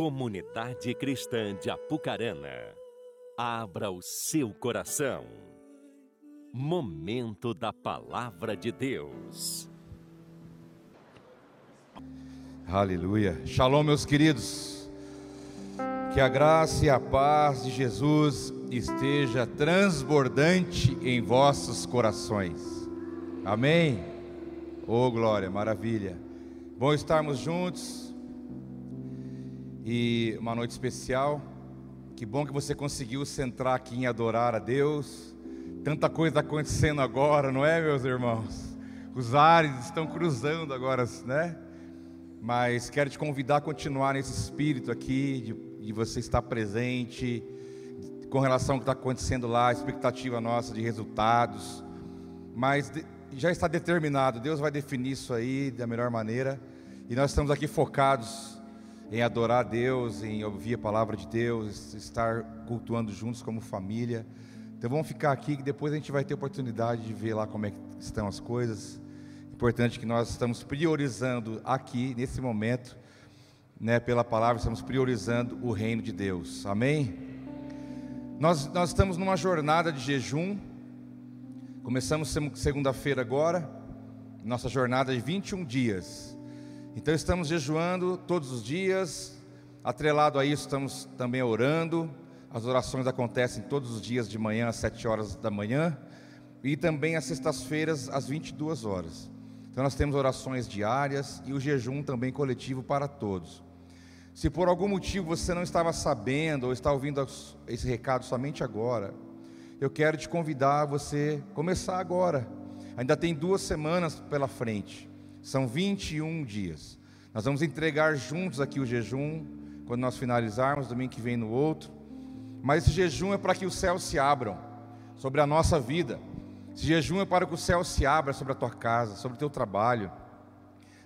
Comunidade Cristã de Apucarana, abra o seu coração. Momento da Palavra de Deus. Aleluia. Shalom, meus queridos. Que a graça e a paz de Jesus esteja transbordante em vossos corações. Amém. Oh, glória, maravilha. Bom estarmos juntos e uma noite especial. Que bom que você conseguiu centrar aqui em adorar a Deus. Tanta coisa acontecendo agora, não é, meus irmãos? Os ares estão cruzando agora, né? Mas quero te convidar a continuar nesse espírito aqui, de, de você estar presente, com relação ao que está acontecendo lá, a expectativa nossa de resultados. Mas de, já está determinado, Deus vai definir isso aí da melhor maneira. E nós estamos aqui focados em adorar a Deus, em ouvir a palavra de Deus, estar cultuando juntos como família. Então vamos ficar aqui que depois a gente vai ter oportunidade de ver lá como é que estão as coisas. Importante que nós estamos priorizando aqui nesse momento, né, pela palavra, estamos priorizando o reino de Deus. Amém? Nós, nós estamos numa jornada de jejum. Começamos segunda-feira agora, nossa jornada de 21 dias. Então estamos jejuando todos os dias, atrelado a isso estamos também orando. As orações acontecem todos os dias de manhã às 7 horas da manhã e também às sextas-feiras às 22 horas. Então nós temos orações diárias e o jejum também coletivo para todos. Se por algum motivo você não estava sabendo ou está ouvindo esse recado somente agora, eu quero te convidar a você começar agora. Ainda tem duas semanas pela frente. São 21 dias. Nós vamos entregar juntos aqui o jejum, quando nós finalizarmos, domingo que vem no outro. Mas esse jejum é para que os céus se abram sobre a nossa vida. Esse jejum é para que o céu se abra sobre a tua casa, sobre o teu trabalho.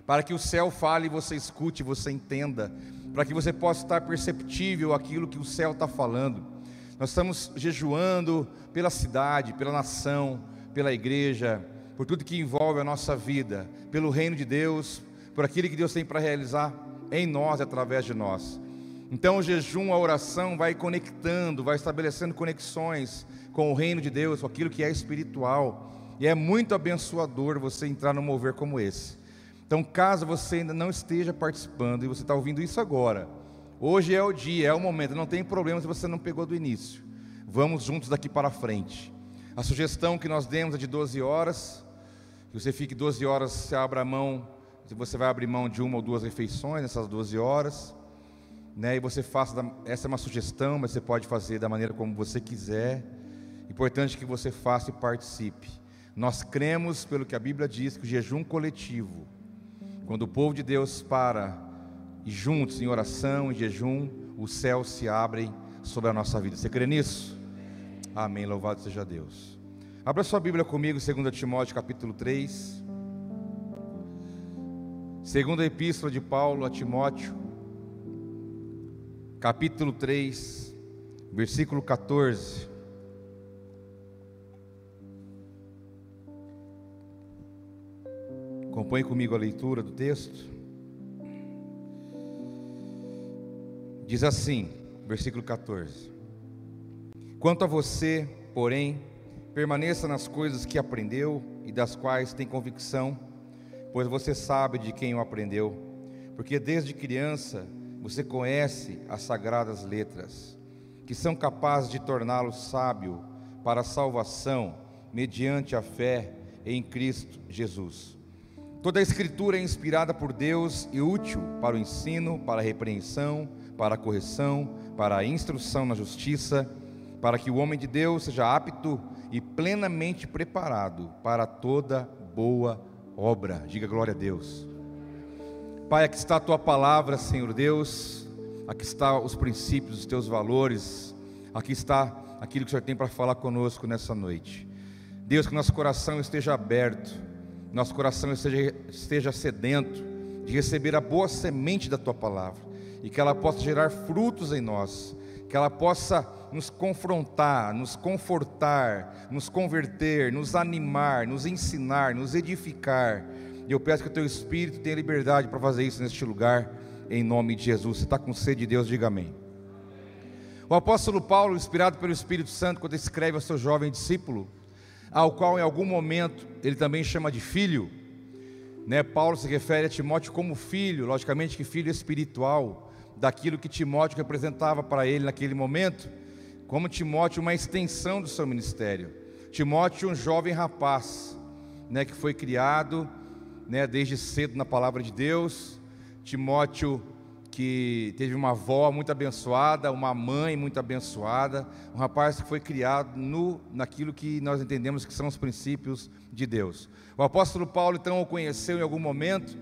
Para que o céu fale e você escute, você entenda. Para que você possa estar perceptível aquilo que o céu está falando. Nós estamos jejuando pela cidade, pela nação, pela igreja, por tudo que envolve a nossa vida, pelo reino de Deus, por aquilo que Deus tem para realizar em nós e através de nós. Então o jejum, a oração vai conectando, vai estabelecendo conexões com o reino de Deus, com aquilo que é espiritual. E é muito abençoador você entrar num mover como esse. Então, caso você ainda não esteja participando e você está ouvindo isso agora, hoje é o dia, é o momento, não tem problema se você não pegou do início. Vamos juntos daqui para frente. A sugestão que nós demos é de 12 horas, que você fique 12 horas, você abra a mão, você vai abrir mão de uma ou duas refeições nessas 12 horas, né? E você faça, essa é uma sugestão, mas você pode fazer da maneira como você quiser. Importante que você faça e participe. Nós cremos, pelo que a Bíblia diz, que o jejum coletivo, quando o povo de Deus para e juntos em oração, em jejum, os céus se abrem sobre a nossa vida. Você crê nisso? Amém. Louvado seja Deus. Abra sua Bíblia comigo, 2 Timóteo capítulo 3. Segunda Epístola de Paulo a Timóteo, capítulo 3, versículo 14. Acompanhe comigo a leitura do texto. Diz assim, versículo 14: Quanto a você, porém, Permaneça nas coisas que aprendeu e das quais tem convicção, pois você sabe de quem o aprendeu, porque desde criança você conhece as sagradas letras, que são capazes de torná-lo sábio para a salvação mediante a fé em Cristo Jesus. Toda a Escritura é inspirada por Deus e útil para o ensino, para a repreensão, para a correção, para a instrução na justiça, para que o homem de Deus seja apto e plenamente preparado para toda boa obra. Diga glória a Deus. Pai, aqui está a tua palavra, Senhor Deus. Aqui está os princípios, os teus valores. Aqui está aquilo que o Senhor tem para falar conosco nessa noite. Deus, que nosso coração esteja aberto, nosso coração esteja, esteja sedento de receber a boa semente da tua palavra e que ela possa gerar frutos em nós, que ela possa nos confrontar, nos confortar, nos converter, nos animar, nos ensinar, nos edificar. E eu peço que o teu Espírito tenha liberdade para fazer isso neste lugar, em nome de Jesus. Você está com sede de Deus, diga amém. O apóstolo Paulo, inspirado pelo Espírito Santo, quando escreve ao seu jovem discípulo, ao qual em algum momento ele também chama de filho, né? Paulo se refere a Timóteo como filho, logicamente que filho espiritual, daquilo que Timóteo representava para ele naquele momento, como Timóteo uma extensão do seu ministério. Timóteo, um jovem rapaz, né, que foi criado, né, desde cedo na palavra de Deus. Timóteo que teve uma avó muito abençoada, uma mãe muito abençoada, um rapaz que foi criado no, naquilo que nós entendemos que são os princípios de Deus. O apóstolo Paulo então o conheceu em algum momento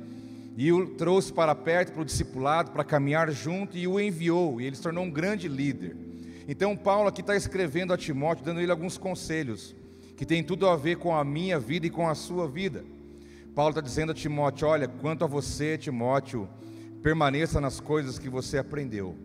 e o trouxe para perto para o discipulado, para caminhar junto e o enviou, e ele se tornou um grande líder. Então Paulo aqui está escrevendo a Timóteo, dando ele alguns conselhos que tem tudo a ver com a minha vida e com a sua vida. Paulo está dizendo a Timóteo: olha, quanto a você, Timóteo, permaneça nas coisas que você aprendeu.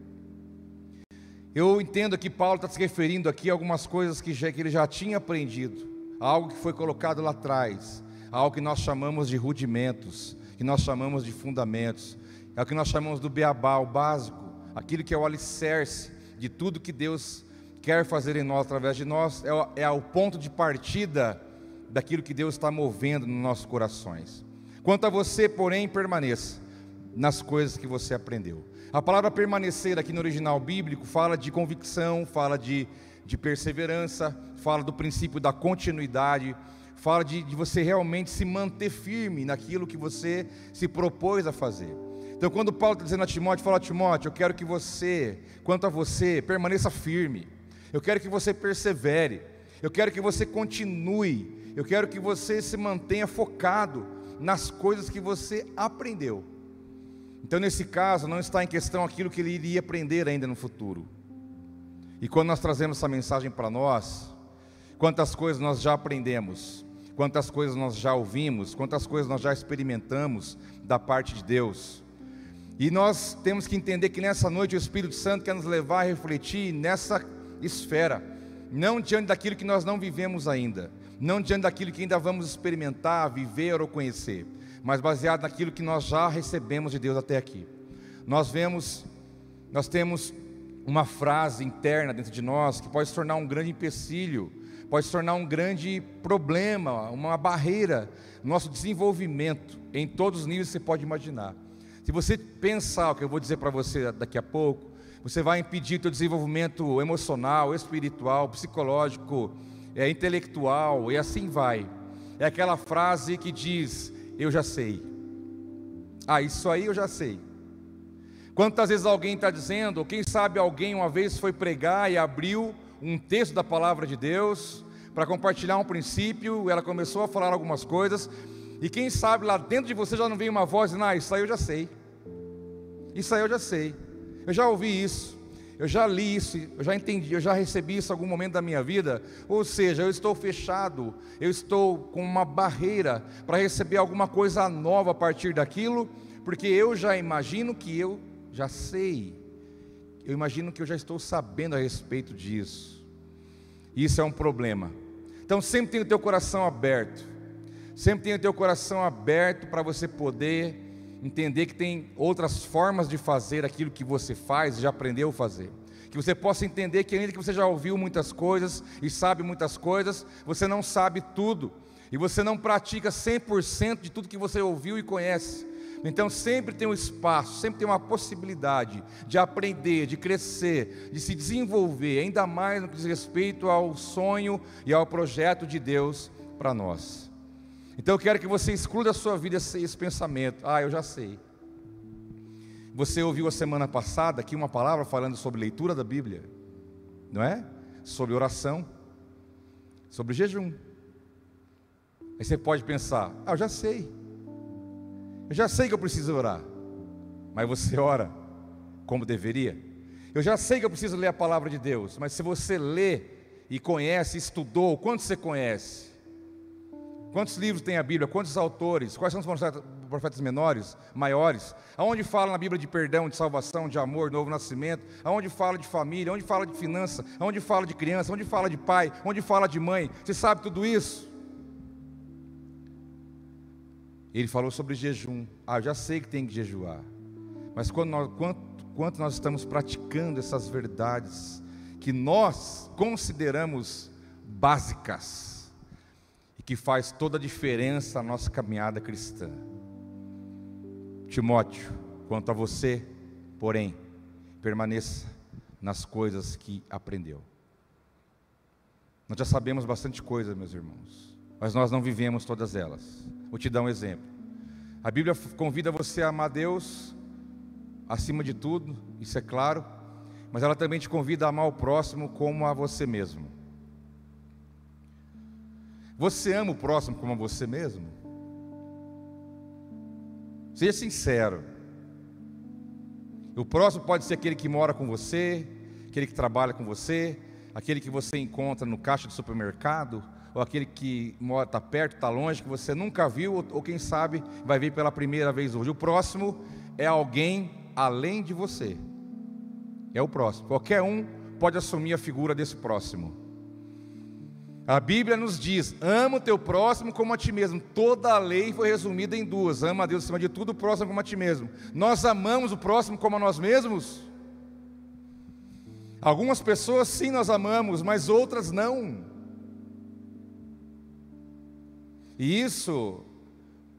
Eu entendo que Paulo está se referindo aqui a algumas coisas que, já, que ele já tinha aprendido, algo que foi colocado lá atrás, algo que nós chamamos de rudimentos, que nós chamamos de fundamentos, é o que nós chamamos do beabá, o básico, aquilo que é o alicerce de tudo que Deus quer fazer em nós, através de nós, é o, é o ponto de partida daquilo que Deus está movendo nos nossos corações. Quanto a você, porém, permaneça nas coisas que você aprendeu. A palavra permanecer aqui no original bíblico fala de convicção, fala de, de perseverança, fala do princípio da continuidade, fala de, de você realmente se manter firme naquilo que você se propôs a fazer. Então, quando Paulo está dizendo a Timóteo, fala Timóteo, eu quero que você, quanto a você, permaneça firme. Eu quero que você persevere. Eu quero que você continue. Eu quero que você se mantenha focado nas coisas que você aprendeu. Então, nesse caso, não está em questão aquilo que ele iria aprender ainda no futuro. E quando nós trazemos essa mensagem para nós, quantas coisas nós já aprendemos, quantas coisas nós já ouvimos, quantas coisas nós já experimentamos da parte de Deus. E nós temos que entender que nessa noite o Espírito Santo quer nos levar a refletir nessa esfera, não diante daquilo que nós não vivemos ainda, não diante daquilo que ainda vamos experimentar, viver ou conhecer mas baseado naquilo que nós já recebemos de Deus até aqui. Nós vemos, nós temos uma frase interna dentro de nós que pode se tornar um grande empecilho, pode se tornar um grande problema, uma barreira no nosso desenvolvimento em todos os níveis que você pode imaginar. Se você pensar o que eu vou dizer para você daqui a pouco, você vai impedir o seu desenvolvimento emocional, espiritual, psicológico, é, intelectual e assim vai. É aquela frase que diz: eu já sei. Ah, isso aí eu já sei. Quantas vezes alguém está dizendo, ou quem sabe alguém uma vez foi pregar e abriu um texto da palavra de Deus para compartilhar um princípio, ela começou a falar algumas coisas, e quem sabe lá dentro de você já não veio uma voz ah, isso aí eu já sei. Isso aí eu já sei. Eu já ouvi isso eu já li isso, eu já entendi, eu já recebi isso em algum momento da minha vida, ou seja, eu estou fechado, eu estou com uma barreira para receber alguma coisa nova a partir daquilo, porque eu já imagino que eu já sei, eu imagino que eu já estou sabendo a respeito disso. Isso é um problema. Então sempre tenha o teu coração aberto, sempre tenha o teu coração aberto para você poder entender que tem outras formas de fazer aquilo que você faz, já aprendeu a fazer. Que você possa entender que ainda que você já ouviu muitas coisas e sabe muitas coisas, você não sabe tudo. E você não pratica 100% de tudo que você ouviu e conhece. Então sempre tem um espaço, sempre tem uma possibilidade de aprender, de crescer, de se desenvolver, ainda mais no que diz respeito ao sonho e ao projeto de Deus para nós. Então eu quero que você exclua da sua vida esse, esse pensamento. Ah, eu já sei. Você ouviu a semana passada aqui uma palavra falando sobre leitura da Bíblia, não é? Sobre oração, sobre jejum. Aí você pode pensar: ah, eu já sei. Eu já sei que eu preciso orar. Mas você ora como deveria? Eu já sei que eu preciso ler a palavra de Deus, mas se você lê e conhece, estudou, quanto você conhece? Quantos livros tem a Bíblia? Quantos autores? Quais são os profetas menores, maiores? Aonde fala na Bíblia de perdão, de salvação, de amor, novo nascimento? Aonde fala de família? Aonde fala de finança? Aonde fala de criança? Aonde fala de pai? Onde fala de mãe? Você sabe tudo isso? Ele falou sobre jejum. Ah, eu já sei que tem que jejuar. Mas quando nós, quanto, quanto nós estamos praticando essas verdades que nós consideramos básicas que faz toda a diferença na nossa caminhada cristã. Timóteo, quanto a você, porém, permaneça nas coisas que aprendeu. Nós já sabemos bastante coisa, meus irmãos, mas nós não vivemos todas elas. Vou te dar um exemplo. A Bíblia convida você a amar Deus acima de tudo, isso é claro, mas ela também te convida a amar o próximo como a você mesmo. Você ama o próximo como você mesmo? Seja sincero. O próximo pode ser aquele que mora com você, aquele que trabalha com você, aquele que você encontra no caixa do supermercado, ou aquele que mora está perto, está longe, que você nunca viu, ou, ou quem sabe vai ver pela primeira vez hoje. O próximo é alguém além de você. É o próximo. Qualquer um pode assumir a figura desse próximo. A Bíblia nos diz: ama o teu próximo como a ti mesmo. Toda a lei foi resumida em duas: ama a Deus acima de tudo, o próximo como a ti mesmo. Nós amamos o próximo como a nós mesmos? Algumas pessoas sim nós amamos, mas outras não. E isso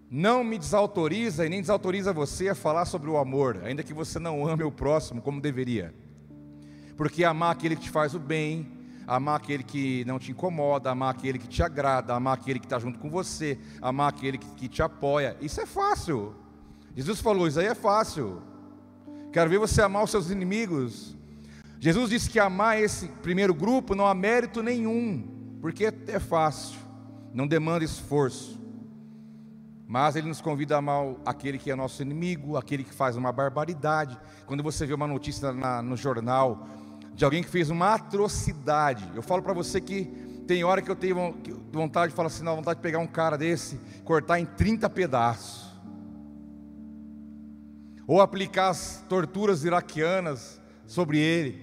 não me desautoriza e nem desautoriza você a falar sobre o amor, ainda que você não ame o próximo como deveria. Porque amar aquele que te faz o bem, amar aquele que não te incomoda, amar aquele que te agrada, amar aquele que está junto com você, amar aquele que, te apoia, isso é fácil. Jesus falou: Isso aí é fácil. Quero ver você amar os seus inimigos. Jesus disse que amar esse primeiro grupo não há mérito nenhum, porque é fácil, não demanda esforço. Mas ele nos convida a amar aquele que é nosso inimigo, aquele que faz uma barbaridade. Quando você vê uma notícia na, no jornal de alguém que fez uma atrocidade, eu falo para você que tem hora que eu tenho vontade de falar assim, não, vontade de pegar um cara desse, cortar em 30 pedaços. Ou aplicar as torturas iraquianas sobre ele.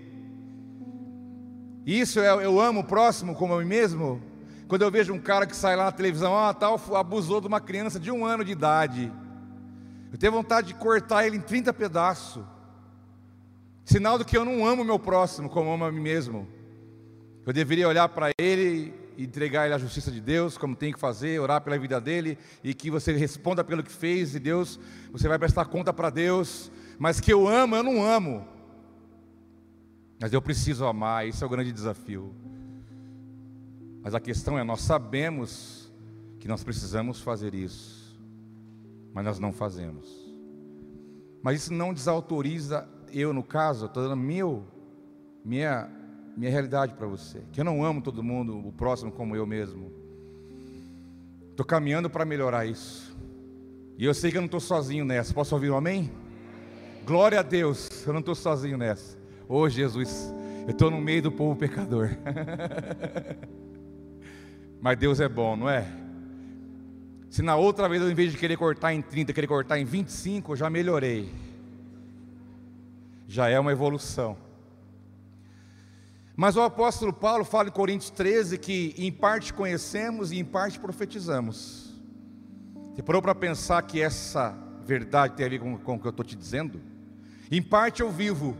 Isso é, eu amo o próximo como a mim mesmo. Quando eu vejo um cara que sai lá na televisão, ah, tal, abusou de uma criança de um ano de idade. Eu tenho vontade de cortar ele em 30 pedaços. Sinal do que eu não amo meu próximo como amo a mim mesmo. Eu deveria olhar para ele e entregar ele à justiça de Deus, como tem que fazer, orar pela vida dele e que você responda pelo que fez e Deus, você vai prestar conta para Deus. Mas que eu amo, eu não amo. Mas eu preciso amar, isso é o grande desafio. Mas a questão é: nós sabemos que nós precisamos fazer isso, mas nós não fazemos. Mas isso não desautoriza eu, no caso, estou dando meu, minha, minha realidade para você. Que eu não amo todo mundo, o próximo como eu mesmo. Estou caminhando para melhorar isso. E eu sei que eu não estou sozinho nessa. Posso ouvir um amém? Glória a Deus, eu não estou sozinho nessa. Ô oh, Jesus, eu estou no meio do povo pecador. Mas Deus é bom, não é? Se na outra vez, em vez de querer cortar em 30, querer cortar em 25, eu já melhorei. Já é uma evolução. Mas o apóstolo Paulo fala em Coríntios 13 que em parte conhecemos e em parte profetizamos. Você parou para pensar que essa verdade tem a ver com, com o que eu estou te dizendo? Em parte eu vivo,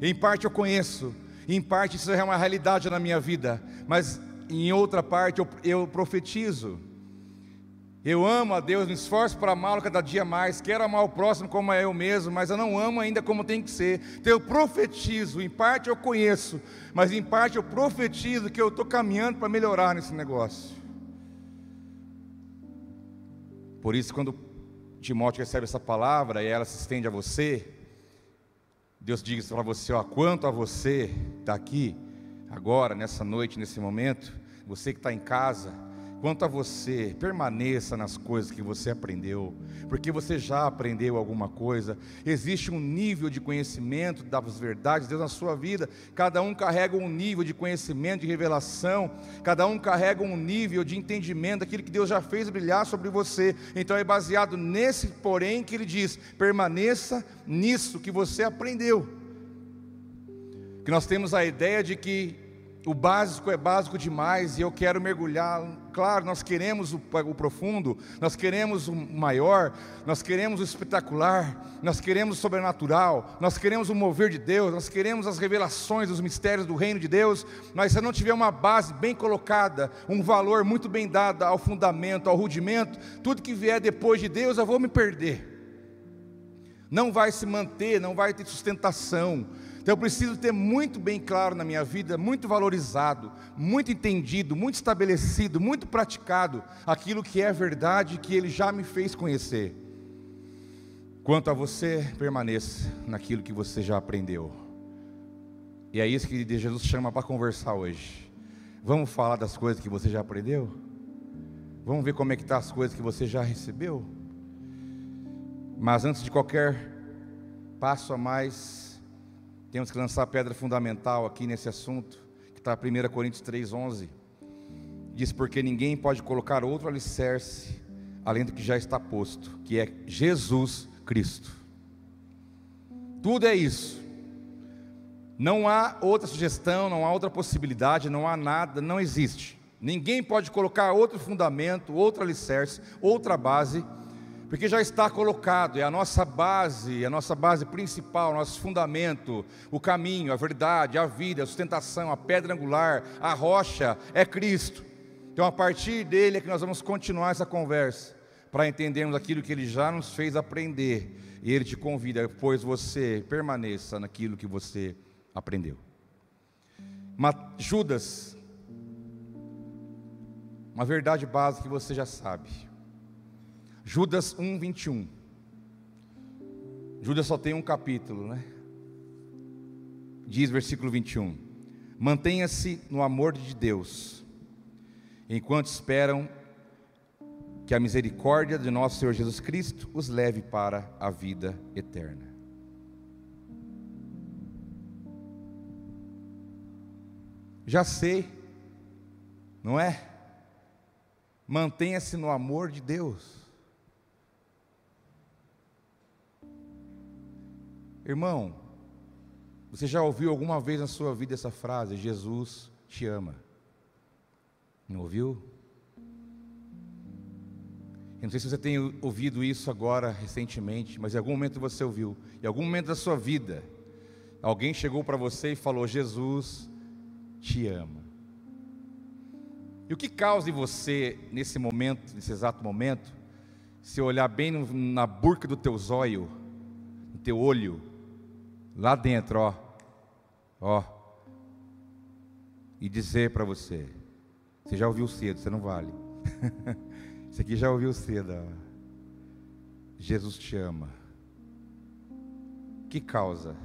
em parte eu conheço, em parte isso é uma realidade na minha vida, mas em outra parte eu, eu profetizo. Eu amo a Deus, me esforço para amá-lo cada dia mais, quero amar o próximo como é eu mesmo, mas eu não amo ainda como tem que ser. Então eu profetizo, em parte eu conheço, mas em parte eu profetizo que eu estou caminhando para melhorar nesse negócio. Por isso, quando Timóteo recebe essa palavra e ela se estende a você, Deus diz para você: ó, quanto a você está aqui, agora, nessa noite, nesse momento, você que está em casa, quanto a você, permaneça nas coisas que você aprendeu, porque você já aprendeu alguma coisa. Existe um nível de conhecimento das verdades de Deus na sua vida. Cada um carrega um nível de conhecimento, de revelação. Cada um carrega um nível de entendimento daquilo que Deus já fez brilhar sobre você. Então é baseado nesse, porém, que Ele diz: permaneça nisso que você aprendeu. Que nós temos a ideia de que o básico é básico demais e eu quero mergulhar. Claro, nós queremos o, o, profundo, nós queremos o maior, nós queremos o espetacular, nós queremos o sobrenatural, nós queremos o mover de Deus, nós queremos as revelações dos mistérios do reino de Deus. Mas se não tiver uma base bem colocada, um valor muito bem dado ao fundamento, ao rudimento, tudo que vier depois de Deus eu vou me perder. Não vai se manter, não vai ter sustentação então eu preciso ter muito bem claro na minha vida, muito valorizado, muito entendido, muito estabelecido, muito praticado aquilo que é verdade que Ele já me fez conhecer. Quanto a você, permaneça naquilo que você já aprendeu. E é isso que Jesus chama para conversar hoje. Vamos falar das coisas que você já aprendeu? Vamos ver como é que tá as coisas que você já recebeu? Mas antes de qualquer passo a mais, temos que lançar a pedra fundamental aqui nesse assunto, que está 1 Coríntios 3,11. Diz: Porque ninguém pode colocar outro alicerce além do que já está posto, que é Jesus Cristo. Tudo é isso. Não há outra sugestão, não há outra possibilidade, não há nada, não existe. Ninguém pode colocar outro fundamento, outro alicerce, outra base porque já está colocado, é a nossa base, a nossa base principal, nosso fundamento, o caminho, a verdade, a vida, a sustentação, a pedra angular, a rocha é Cristo. Então, a partir dele é que nós vamos continuar essa conversa, para entendermos aquilo que ele já nos fez aprender. E ele te convida, pois você permaneça naquilo que você aprendeu. Judas, uma verdade básica que você já sabe. Judas 1, 21. Judas só tem um capítulo, né? Diz versículo 21: Mantenha-se no amor de Deus, enquanto esperam que a misericórdia de nosso Senhor Jesus Cristo os leve para a vida eterna. Já sei, não é? Mantenha-se no amor de Deus. Irmão, você já ouviu alguma vez na sua vida essa frase? Jesus te ama. Não ouviu? Eu não sei se você tem ouvido isso agora recentemente, mas em algum momento você ouviu. Em algum momento da sua vida, alguém chegou para você e falou: Jesus te ama. E o que causa em você, nesse momento, nesse exato momento, se olhar bem na burca do teu zóio, no teu olho, lá dentro, ó, ó, e dizer para você: você já ouviu cedo, você não vale. Isso aqui já ouviu cedo. Ó. Jesus te ama. Que causa?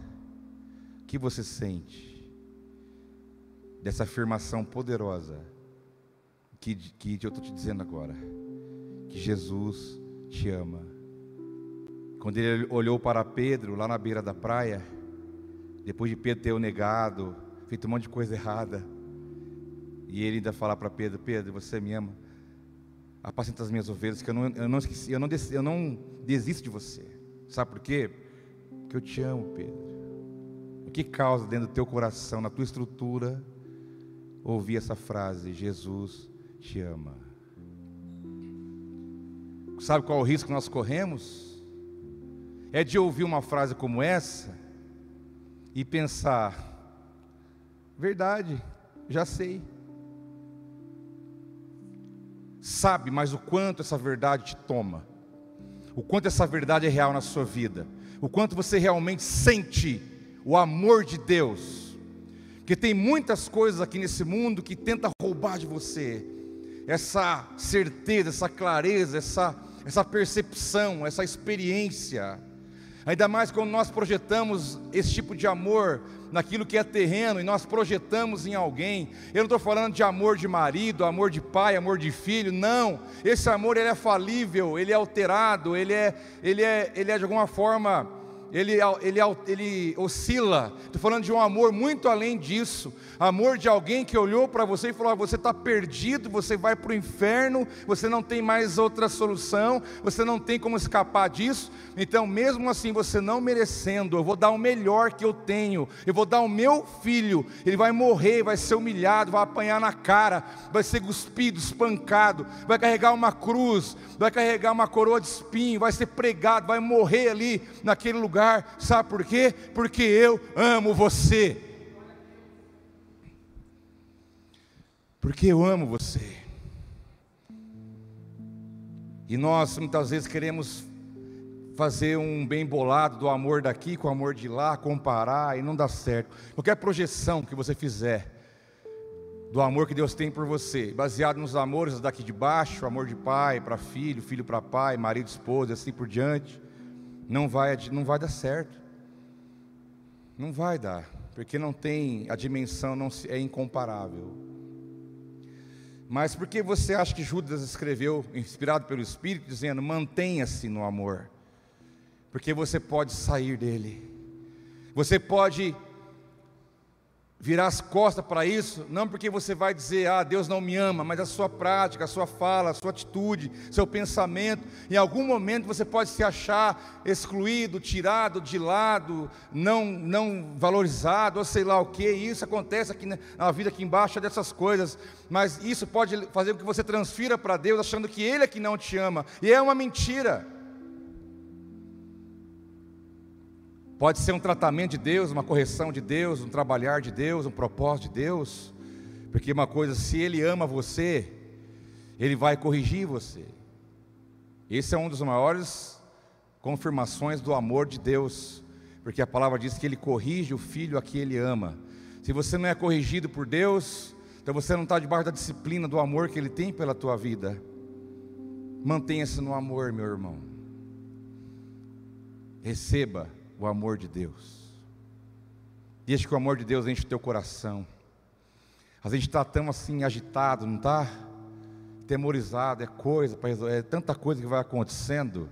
Que você sente dessa afirmação poderosa que, que eu estou te dizendo agora? Que Jesus te ama. Quando ele olhou para Pedro lá na beira da praia, depois de Pedro ter o negado, feito um monte de coisa errada, e ele ainda falar para Pedro: Pedro, você me ama, apacenta as minhas ovelhas, que eu não, eu não esqueci, eu não, eu não desisto de você. Sabe por quê? Porque eu te amo, Pedro. O que causa dentro do teu coração, na tua estrutura, ouvir essa frase: Jesus te ama. Sabe qual o risco que nós corremos? É de ouvir uma frase como essa e pensar: verdade, já sei. Sabe, mas o quanto essa verdade te toma, o quanto essa verdade é real na sua vida, o quanto você realmente sente o amor de Deus. Porque tem muitas coisas aqui nesse mundo que tenta roubar de você essa certeza, essa clareza, essa, essa percepção, essa experiência. Ainda mais quando nós projetamos esse tipo de amor naquilo que é terreno e nós projetamos em alguém. Eu não estou falando de amor de marido, amor de pai, amor de filho, não. Esse amor ele é falível, ele é alterado, ele é, ele é, ele é de alguma forma ele, ele, ele oscila. Estou falando de um amor muito além disso. Amor de alguém que olhou para você e falou: ah, Você está perdido, você vai para o inferno, você não tem mais outra solução, você não tem como escapar disso. Então, mesmo assim, você não merecendo, eu vou dar o melhor que eu tenho, eu vou dar o meu filho. Ele vai morrer, vai ser humilhado, vai apanhar na cara, vai ser cuspido, espancado, vai carregar uma cruz, vai carregar uma coroa de espinho, vai ser pregado, vai morrer ali naquele lugar lugar, sabe por quê? Porque eu amo você. Porque eu amo você. E nós muitas vezes queremos fazer um bem bolado do amor daqui com o amor de lá, comparar e não dá certo. Qualquer projeção que você fizer do amor que Deus tem por você, baseado nos amores daqui de baixo, amor de pai para filho, filho para pai, marido, esposa, assim por diante, não vai, não vai dar certo. Não vai dar, porque não tem a dimensão, não é incomparável. Mas por que você acha que Judas escreveu, inspirado pelo Espírito, dizendo: mantenha-se no amor? Porque você pode sair dele, você pode virar as costas para isso, não porque você vai dizer, ah, Deus não me ama, mas a sua prática, a sua fala, a sua atitude, seu pensamento, em algum momento você pode se achar excluído, tirado de lado, não, não valorizado, ou sei lá o que, isso acontece aqui na vida aqui embaixo é dessas coisas, mas isso pode fazer com que você transfira para Deus achando que Ele é que não te ama, e é uma mentira. Pode ser um tratamento de Deus, uma correção de Deus, um trabalhar de Deus, um propósito de Deus. Porque uma coisa, se Ele ama você, Ele vai corrigir você. Esse é um dos maiores confirmações do amor de Deus. Porque a palavra diz que Ele corrige o filho a que Ele ama. Se você não é corrigido por Deus, então você não está debaixo da disciplina do amor que Ele tem pela tua vida. Mantenha-se no amor, meu irmão. Receba o amor de Deus. Deixa que o amor de Deus enche o teu coração. A gente está tão assim agitado, não está? Temorizado, é coisa, é tanta coisa que vai acontecendo.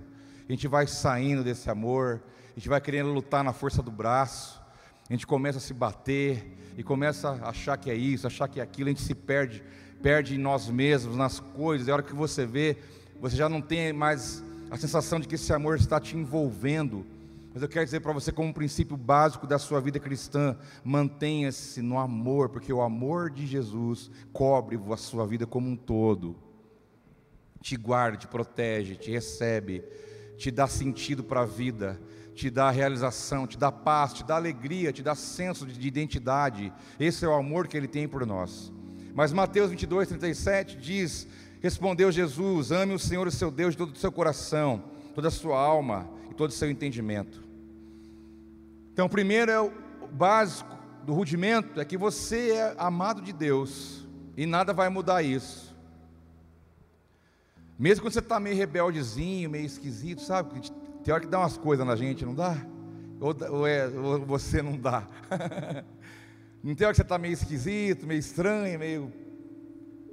A gente vai saindo desse amor, a gente vai querendo lutar na força do braço, a gente começa a se bater e começa a achar que é isso, achar que é aquilo, a gente se perde, perde em nós mesmos, nas coisas, e a hora que você vê, você já não tem mais a sensação de que esse amor está te envolvendo, mas eu quero dizer para você, como um princípio básico da sua vida cristã, mantenha-se no amor, porque o amor de Jesus cobre a sua vida como um todo. Te guarda, te protege, te recebe, te dá sentido para a vida, te dá realização, te dá paz, te dá alegria, te dá senso de identidade. Esse é o amor que Ele tem por nós. Mas Mateus 22, 37 diz: Respondeu Jesus: Ame o Senhor, o seu Deus, de todo o seu coração, toda a sua alma e todo o seu entendimento. Então, primeiro é o básico do rudimento é que você é amado de Deus e nada vai mudar isso. Mesmo quando você está meio rebeldezinho, meio esquisito, sabe? Tem hora que dá umas coisas na gente, não dá? Ou, ou, é, ou você não dá? não tem hora que você está meio esquisito, meio estranho, meio.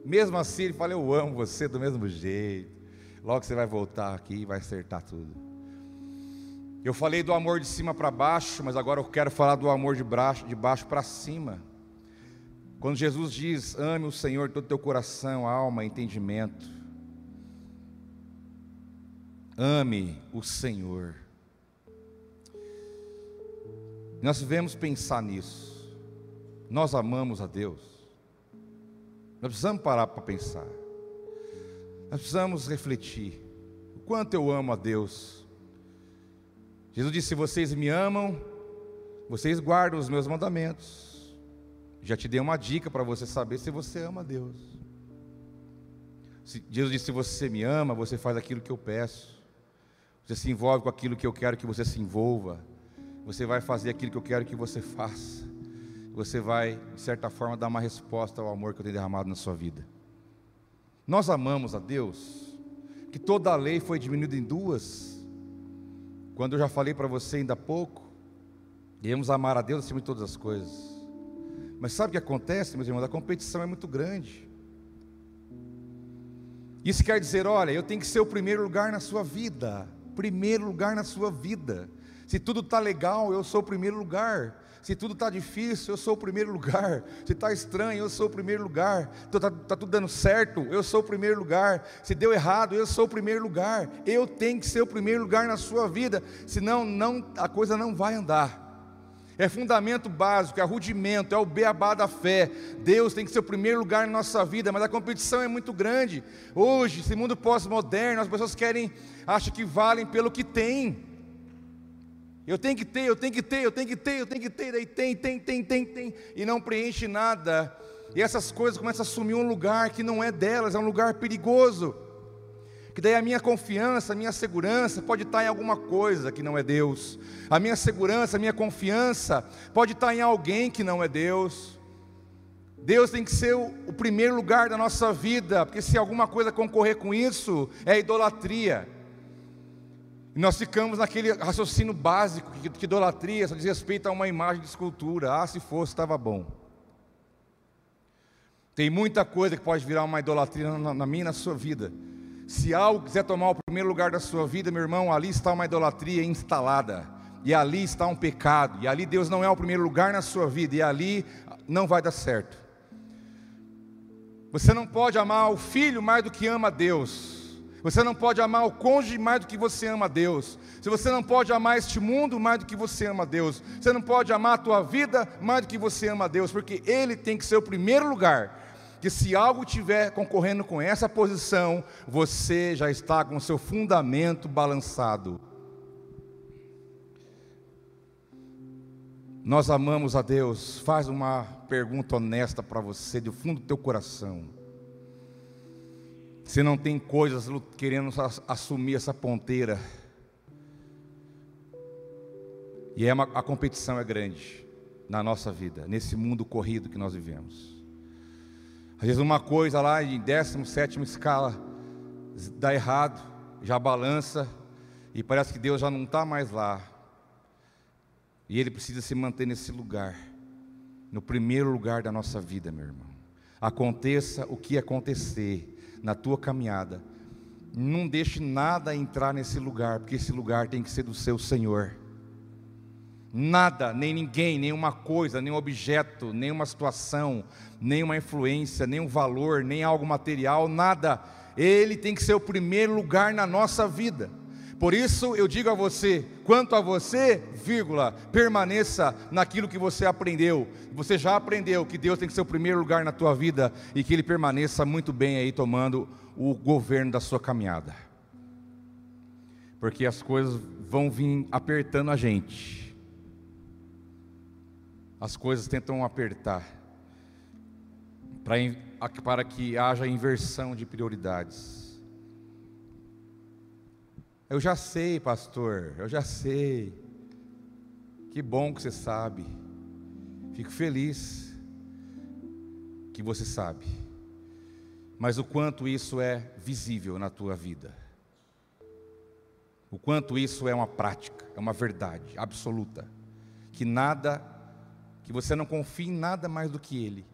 Mesmo assim, ele fala: Eu amo você do mesmo jeito. Logo você vai voltar aqui e vai acertar tudo. Eu falei do amor de cima para baixo, mas agora eu quero falar do amor de baixo, de baixo para cima. Quando Jesus diz: ame o Senhor todo o teu coração, alma, entendimento. Ame o Senhor. Nós devemos pensar nisso. Nós amamos a Deus. Nós precisamos parar para pensar. Nós precisamos refletir. O quanto eu amo a Deus Jesus disse: Se vocês me amam, vocês guardam os meus mandamentos. Já te dei uma dica para você saber se você ama a Deus. Jesus disse: Se você me ama, você faz aquilo que eu peço. Você se envolve com aquilo que eu quero que você se envolva. Você vai fazer aquilo que eu quero que você faça. Você vai, de certa forma, dar uma resposta ao amor que eu tenho derramado na sua vida. Nós amamos a Deus, que toda a lei foi diminuída em duas quando eu já falei para você ainda há pouco, devemos amar a Deus acima de todas as coisas. Mas sabe o que acontece, meus irmãos? A competição é muito grande. Isso quer dizer, olha, eu tenho que ser o primeiro lugar na sua vida. Primeiro lugar na sua vida. Se tudo está legal, eu sou o primeiro lugar. Se tudo está difícil, eu sou o primeiro lugar. Se está estranho, eu sou o primeiro lugar. Está tá tudo dando certo, eu sou o primeiro lugar. Se deu errado, eu sou o primeiro lugar. Eu tenho que ser o primeiro lugar na sua vida, senão não, a coisa não vai andar. É fundamento básico, é rudimento, é o beabá da fé. Deus tem que ser o primeiro lugar na nossa vida, mas a competição é muito grande. Hoje, esse mundo pós-moderno, as pessoas querem, acham que valem pelo que têm. Eu tenho que ter, eu tenho que ter, eu tenho que ter, eu tenho que ter, daí tem, tem, tem, tem, tem, e não preenche nada. E essas coisas começam a assumir um lugar que não é delas, é um lugar perigoso. Que daí a minha confiança, a minha segurança pode estar em alguma coisa que não é Deus. A minha segurança, a minha confiança pode estar em alguém que não é Deus. Deus tem que ser o, o primeiro lugar da nossa vida, porque se alguma coisa concorrer com isso, é idolatria. E nós ficamos naquele raciocínio básico que, que idolatria só diz respeito a uma imagem de escultura. Ah, se fosse, estava bom. Tem muita coisa que pode virar uma idolatria na, na minha e na sua vida. Se algo quiser tomar o primeiro lugar da sua vida, meu irmão, ali está uma idolatria instalada. E ali está um pecado. E ali Deus não é o primeiro lugar na sua vida. E ali não vai dar certo. Você não pode amar o filho mais do que ama Deus. Você não pode amar o cônjuge mais do que você ama a Deus. Se você não pode amar este mundo mais do que você ama a Deus. Você não pode amar a tua vida mais do que você ama a Deus, porque ele tem que ser o primeiro lugar. Que se algo tiver concorrendo com essa posição, você já está com o seu fundamento balançado. Nós amamos a Deus. Faz uma pergunta honesta para você, do fundo do teu coração. Se não tem coisas querendo assumir essa ponteira. E é uma, a competição é grande na nossa vida, nesse mundo corrido que nós vivemos. Às vezes uma coisa lá em 17 escala dá errado, já balança, e parece que Deus já não está mais lá. E Ele precisa se manter nesse lugar, no primeiro lugar da nossa vida, meu irmão. Aconteça o que acontecer, na tua caminhada, não deixe nada entrar nesse lugar, porque esse lugar tem que ser do seu Senhor. Nada, nem ninguém, nenhuma coisa, nenhum objeto, nenhuma situação, nenhuma influência, nenhum valor, nem algo material, nada. Ele tem que ser o primeiro lugar na nossa vida. Por isso eu digo a você, quanto a você, vírgula, permaneça naquilo que você aprendeu. Você já aprendeu que Deus tem que ser o primeiro lugar na tua vida e que ele permaneça muito bem aí tomando o governo da sua caminhada. Porque as coisas vão vir apertando a gente. As coisas tentam apertar para, que haja inversão de prioridades. Eu já sei, pastor, eu já sei. Que bom que você sabe. Fico feliz que você sabe. Mas o quanto isso é visível na tua vida. O quanto isso é uma prática, é uma verdade absoluta. Que nada, que você não confie em nada mais do que Ele.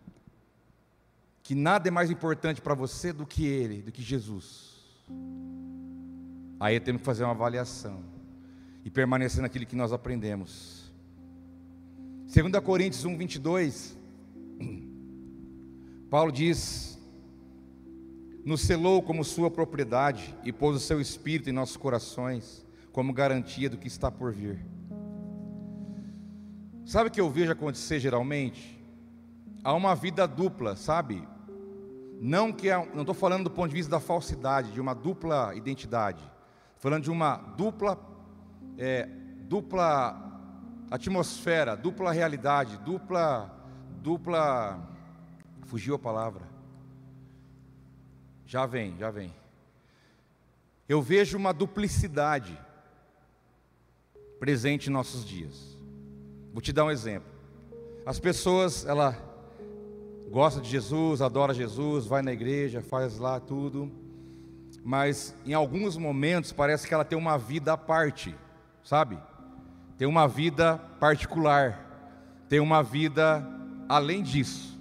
Que nada é mais importante para você do que Ele, do que Jesus. Aí temos que fazer uma avaliação e permanecer naquilo que nós aprendemos. 2 Coríntios 1, 22, Paulo diz: Nos selou como sua propriedade e pôs o seu espírito em nossos corações, como garantia do que está por vir. Sabe o que eu vejo acontecer geralmente? Há uma vida dupla, sabe? Não que não estou falando do ponto de vista da falsidade, de uma dupla identidade falando de uma dupla, é, dupla atmosfera, dupla realidade, dupla, dupla, fugiu a palavra. Já vem, já vem. Eu vejo uma duplicidade presente em nossos dias. Vou te dar um exemplo. As pessoas, ela gosta de Jesus, adora Jesus, vai na igreja, faz lá tudo mas em alguns momentos parece que ela tem uma vida à parte, sabe? Tem uma vida particular, tem uma vida além disso.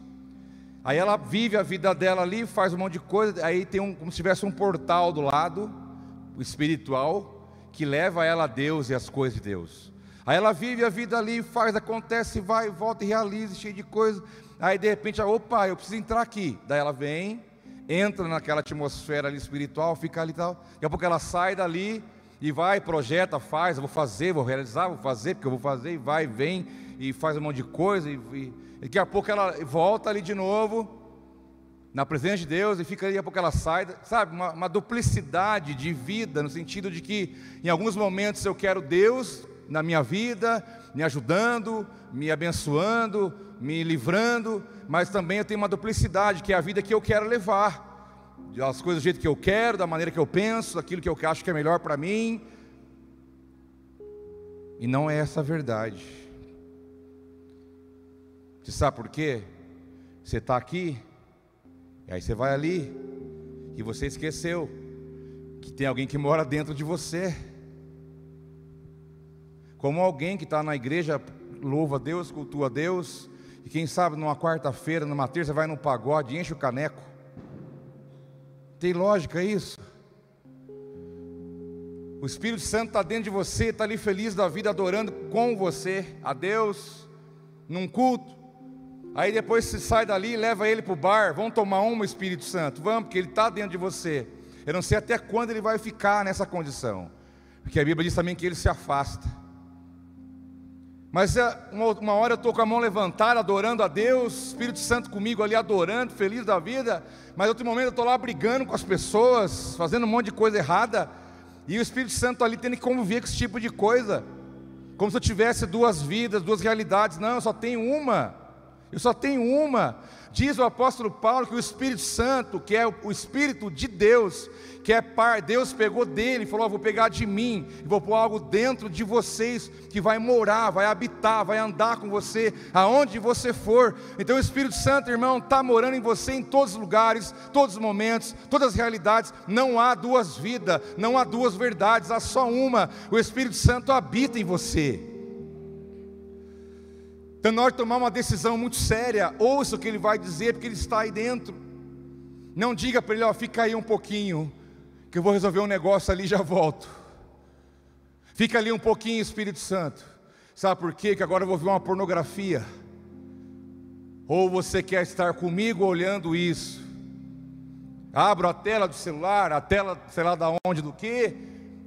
Aí ela vive a vida dela ali, faz um monte de coisa, aí tem um, como se tivesse um portal do lado, espiritual, que leva ela a Deus e as coisas de Deus. Aí ela vive a vida ali, faz, acontece, vai, volta e realiza, cheio de coisa. Aí de repente, opa, eu preciso entrar aqui. Daí ela vem, entra naquela atmosfera ali espiritual, fica ali e tal. Daqui a pouco ela sai dali e vai, projeta, faz, vou fazer, vou realizar, vou fazer, porque eu vou fazer, e vai, vem, e faz um monte de coisa, e, e daqui a pouco ela volta ali de novo, na presença de Deus, e fica ali, daqui a pouco ela sai, sabe, uma, uma duplicidade de vida, no sentido de que em alguns momentos eu quero Deus na minha vida, me ajudando, me abençoando, me livrando, mas também eu tenho uma duplicidade, que é a vida que eu quero levar as coisas do jeito que eu quero, da maneira que eu penso, aquilo que eu acho que é melhor para mim. E não é essa a verdade. Você sabe por quê? Você está aqui, e aí você vai ali, e você esqueceu que tem alguém que mora dentro de você. Como alguém que está na igreja, louva a Deus, cultua a Deus, e quem sabe numa quarta-feira, numa terça, vai no pagode, enche o caneco. Tem lógica isso? O Espírito Santo está dentro de você, está ali feliz da vida, adorando com você, a Deus, num culto. Aí depois você sai dali leva ele para o bar. Vamos tomar uma, Espírito Santo? Vamos, porque ele está dentro de você. Eu não sei até quando ele vai ficar nessa condição. Porque a Bíblia diz também que ele se afasta. Mas é, uma hora eu estou com a mão levantada, adorando a Deus, Espírito Santo comigo ali, adorando, feliz da vida. Mas outro momento eu estou lá brigando com as pessoas, fazendo um monte de coisa errada. E o Espírito Santo ali tendo que conviver com esse tipo de coisa. Como se eu tivesse duas vidas, duas realidades. Não, eu só tenho uma. Eu só tenho uma. Diz o apóstolo Paulo que o Espírito Santo, que é o Espírito de Deus, que é par, Deus pegou dele e falou: oh, Vou pegar de mim e vou pôr algo dentro de vocês que vai morar, vai habitar, vai andar com você aonde você for. Então o Espírito Santo, irmão, está morando em você em todos os lugares, todos os momentos, todas as realidades. Não há duas vidas, não há duas verdades, há só uma. O Espírito Santo habita em você. Então, na hora de tomar uma decisão muito séria, ouça o que ele vai dizer, porque ele está aí dentro. Não diga para ele, ó, fica aí um pouquinho, que eu vou resolver um negócio ali e já volto. Fica ali um pouquinho, Espírito Santo. Sabe por quê? Que agora eu vou ver uma pornografia. Ou você quer estar comigo olhando isso? Abro a tela do celular, a tela, sei lá da onde, do que.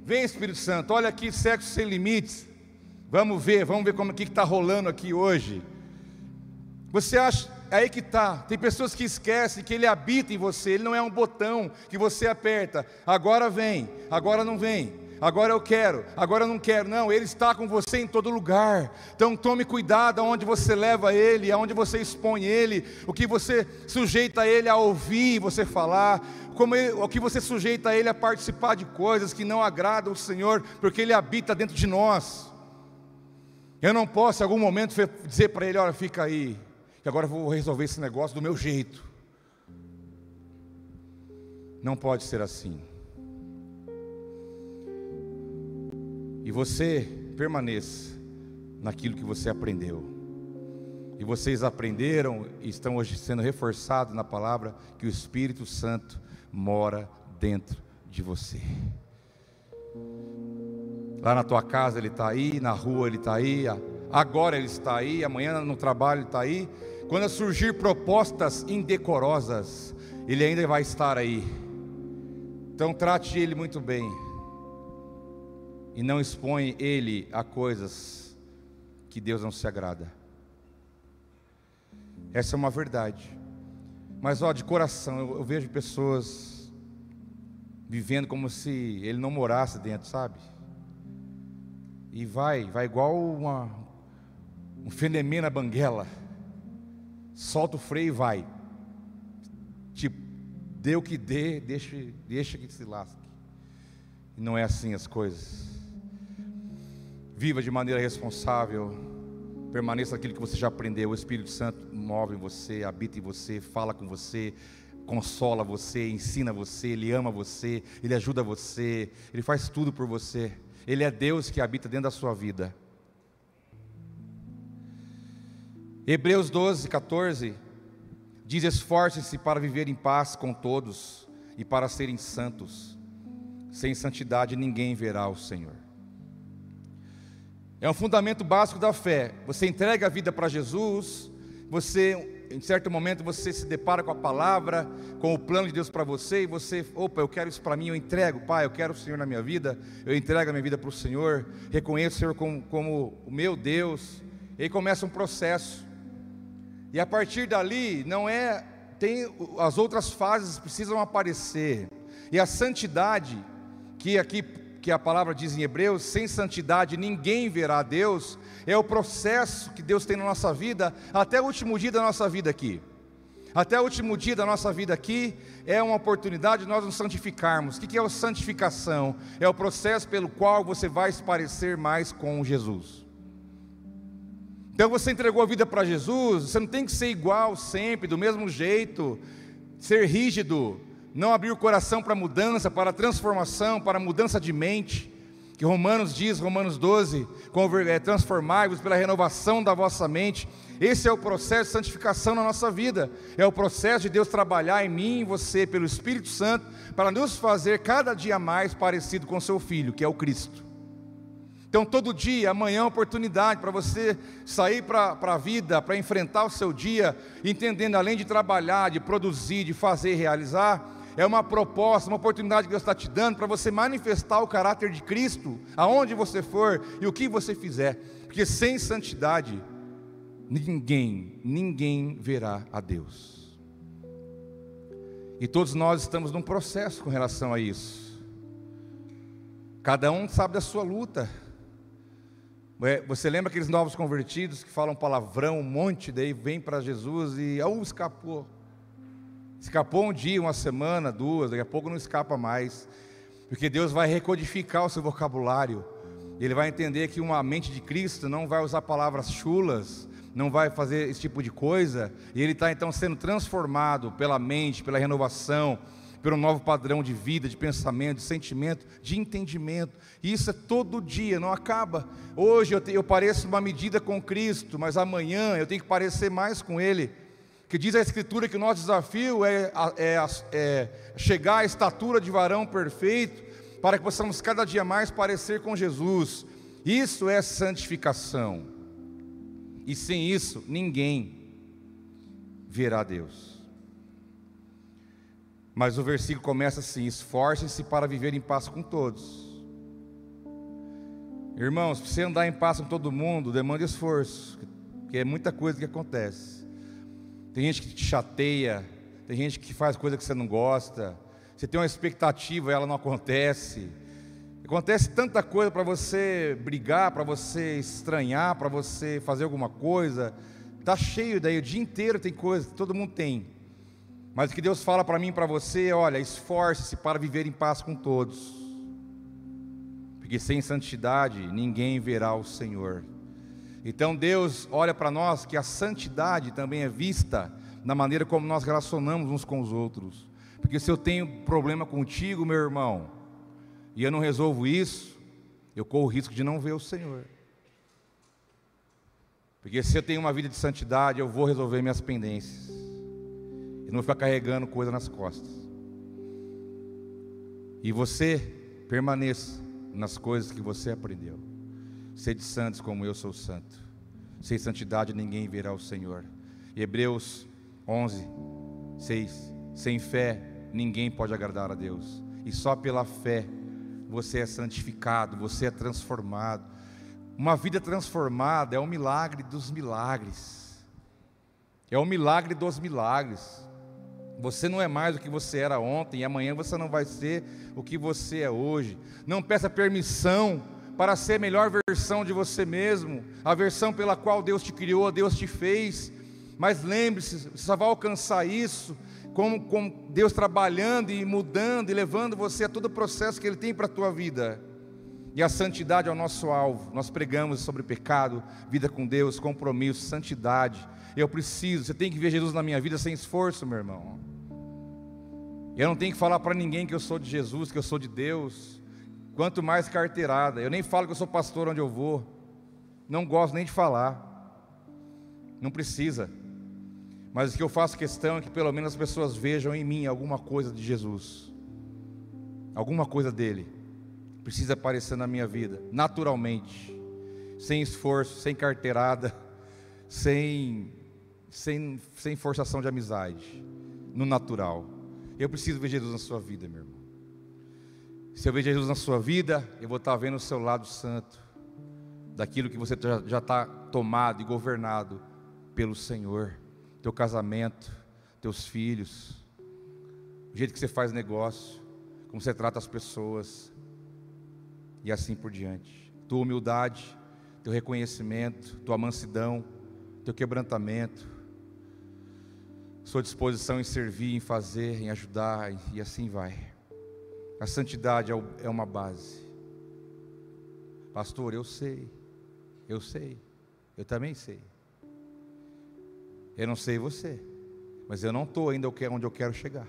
Vem, Espírito Santo, olha aqui, sexo sem limites. Vamos ver, vamos ver como que está rolando aqui hoje. Você acha, é aí que está. Tem pessoas que esquecem que ele habita em você, ele não é um botão que você aperta. Agora vem, agora não vem. Agora eu quero, agora eu não quero. Não, ele está com você em todo lugar. Então tome cuidado aonde você leva ele, aonde você expõe ele, o que você sujeita ele a ouvir você falar, como ele, o que você sujeita ele a participar de coisas que não agradam o Senhor, porque ele habita dentro de nós. Eu não posso em algum momento dizer para ele: olha, fica aí, que agora eu vou resolver esse negócio do meu jeito. Não pode ser assim. E você permaneça naquilo que você aprendeu. E vocês aprenderam e estão hoje sendo reforçados na palavra que o Espírito Santo mora dentro de você. Lá na tua casa ele está aí, na rua ele está aí, agora ele está aí, amanhã no trabalho ele está aí. Quando surgir propostas indecorosas, ele ainda vai estar aí. Então trate ele muito bem. E não expõe ele a coisas que Deus não se agrada. Essa é uma verdade. Mas ó, de coração, eu, eu vejo pessoas vivendo como se ele não morasse dentro, sabe? E vai, vai igual uma, um fenemena banguela. Solta o freio e vai. Tipo, dê o que dê, deixa, deixa que se lasque. Não é assim as coisas. Viva de maneira responsável. Permaneça naquilo que você já aprendeu. O Espírito Santo move em você, habita em você, fala com você, consola você, ensina você, ele ama você, ele ajuda você, ele faz tudo por você. Ele é Deus que habita dentro da sua vida. Hebreus 12, 14 diz: Esforcem-se para viver em paz com todos e para serem santos. Sem santidade ninguém verá o Senhor. É um fundamento básico da fé. Você entrega a vida para Jesus, você, em certo momento, você se depara com a palavra, com o plano de Deus para você, e você, opa, eu quero isso para mim, eu entrego, Pai, eu quero o Senhor na minha vida, eu entrego a minha vida para o Senhor, reconheço o Senhor como, como o meu Deus, e aí começa um processo. E a partir dali, não é, tem as outras fases precisam aparecer. E a santidade, que aqui que a palavra diz em Hebreus, sem santidade ninguém verá a Deus, é o processo que Deus tem na nossa vida até o último dia da nossa vida aqui. Até o último dia da nossa vida aqui é uma oportunidade de nós nos santificarmos. O que é a santificação? É o processo pelo qual você vai se parecer mais com Jesus. Então você entregou a vida para Jesus, você não tem que ser igual sempre, do mesmo jeito, ser rígido, não abrir o coração para mudança, para transformação, para mudança de mente. Que Romanos diz, Romanos 12, é, transformai-vos pela renovação da vossa mente. Esse é o processo de santificação na nossa vida. É o processo de Deus trabalhar em mim e você, pelo Espírito Santo, para nos fazer cada dia mais parecido com seu Filho, que é o Cristo. Então, todo dia, amanhã é uma oportunidade para você sair para a vida, para enfrentar o seu dia, entendendo, além de trabalhar, de produzir, de fazer, realizar, é uma proposta, uma oportunidade que Deus está te dando para você manifestar o caráter de Cristo, aonde você for e o que você fizer, porque sem santidade, ninguém, ninguém verá a Deus. E todos nós estamos num processo com relação a isso. Cada um sabe da sua luta. É, você lembra aqueles novos convertidos que falam palavrão, um monte, daí vem para Jesus e, oh, escapou. Escapou um dia, uma semana, duas, daqui a pouco não escapa mais. Porque Deus vai recodificar o seu vocabulário. Ele vai entender que uma mente de Cristo não vai usar palavras chulas, não vai fazer esse tipo de coisa. E ele está então sendo transformado pela mente, pela renovação, pelo novo padrão de vida, de pensamento, de sentimento, de entendimento. E isso é todo dia, não acaba. Hoje eu, te, eu pareço uma medida com Cristo, mas amanhã eu tenho que parecer mais com Ele que diz a Escritura que o nosso desafio é, é, é, chegar à estatura de varão perfeito, para que possamos cada dia mais parecer com Jesus. Isso é santificação. E sem isso, ninguém verá Deus. Mas o versículo começa assim: esforcem-se para viver em paz com todos. Irmãos, para você andar em paz com todo mundo, demanda esforço, porque é muita coisa que acontece. Tem gente que te chateia, tem gente que faz coisa que você não gosta. Você tem uma expectativa e ela não acontece. Acontece tanta coisa para você brigar, para você estranhar, para você fazer alguma coisa. Tá cheio daí o dia inteiro tem coisa, todo mundo tem. Mas o que Deus fala para mim e para você, é, olha, esforce-se para viver em paz com todos. Porque sem santidade ninguém verá o Senhor. Então Deus olha para nós que a santidade também é vista na maneira como nós relacionamos uns com os outros. Porque se eu tenho problema contigo, meu irmão, e eu não resolvo isso, eu corro o risco de não ver o Senhor. Porque se eu tenho uma vida de santidade, eu vou resolver minhas pendências. E não vou ficar carregando coisa nas costas. E você permaneça nas coisas que você aprendeu. Sede santos como eu sou santo. Sem santidade ninguém verá o Senhor. Hebreus 11, 6. Sem fé ninguém pode agradar a Deus. E só pela fé você é santificado, você é transformado. Uma vida transformada é um milagre dos milagres. É um milagre dos milagres. Você não é mais o que você era ontem, e amanhã você não vai ser o que você é hoje. Não peça permissão para ser a melhor versão de você mesmo, a versão pela qual Deus te criou, Deus te fez. Mas lembre-se, você só vai alcançar isso com, com Deus trabalhando e mudando e levando você a todo o processo que Ele tem para a tua vida. E a santidade é o nosso alvo. Nós pregamos sobre pecado, vida com Deus, compromisso, santidade. Eu preciso, você tem que ver Jesus na minha vida sem esforço, meu irmão. Eu não tenho que falar para ninguém que eu sou de Jesus, que eu sou de Deus. Quanto mais carteirada. Eu nem falo que eu sou pastor onde eu vou. Não gosto nem de falar. Não precisa. Mas o que eu faço questão é que pelo menos as pessoas vejam em mim alguma coisa de Jesus. Alguma coisa dele. Precisa aparecer na minha vida, naturalmente. sem esforço, sem carteirada, sem, sem, sem forçação de amizade, no natural. Eu preciso ver Jesus na sua vida, meu irmão. Se eu ver Jesus na sua vida, eu vou estar vendo o seu lado santo, daquilo que você já está tomado e governado pelo Senhor, teu casamento, teus filhos, o jeito que você faz negócio, como você trata as pessoas, e assim por diante. Tua humildade, teu reconhecimento, tua mansidão, teu quebrantamento, sua disposição em servir, em fazer, em ajudar, e assim vai. A santidade é, é uma base. Pastor, eu sei, eu sei, eu também sei. Eu não sei você, mas eu não estou ainda onde eu quero chegar.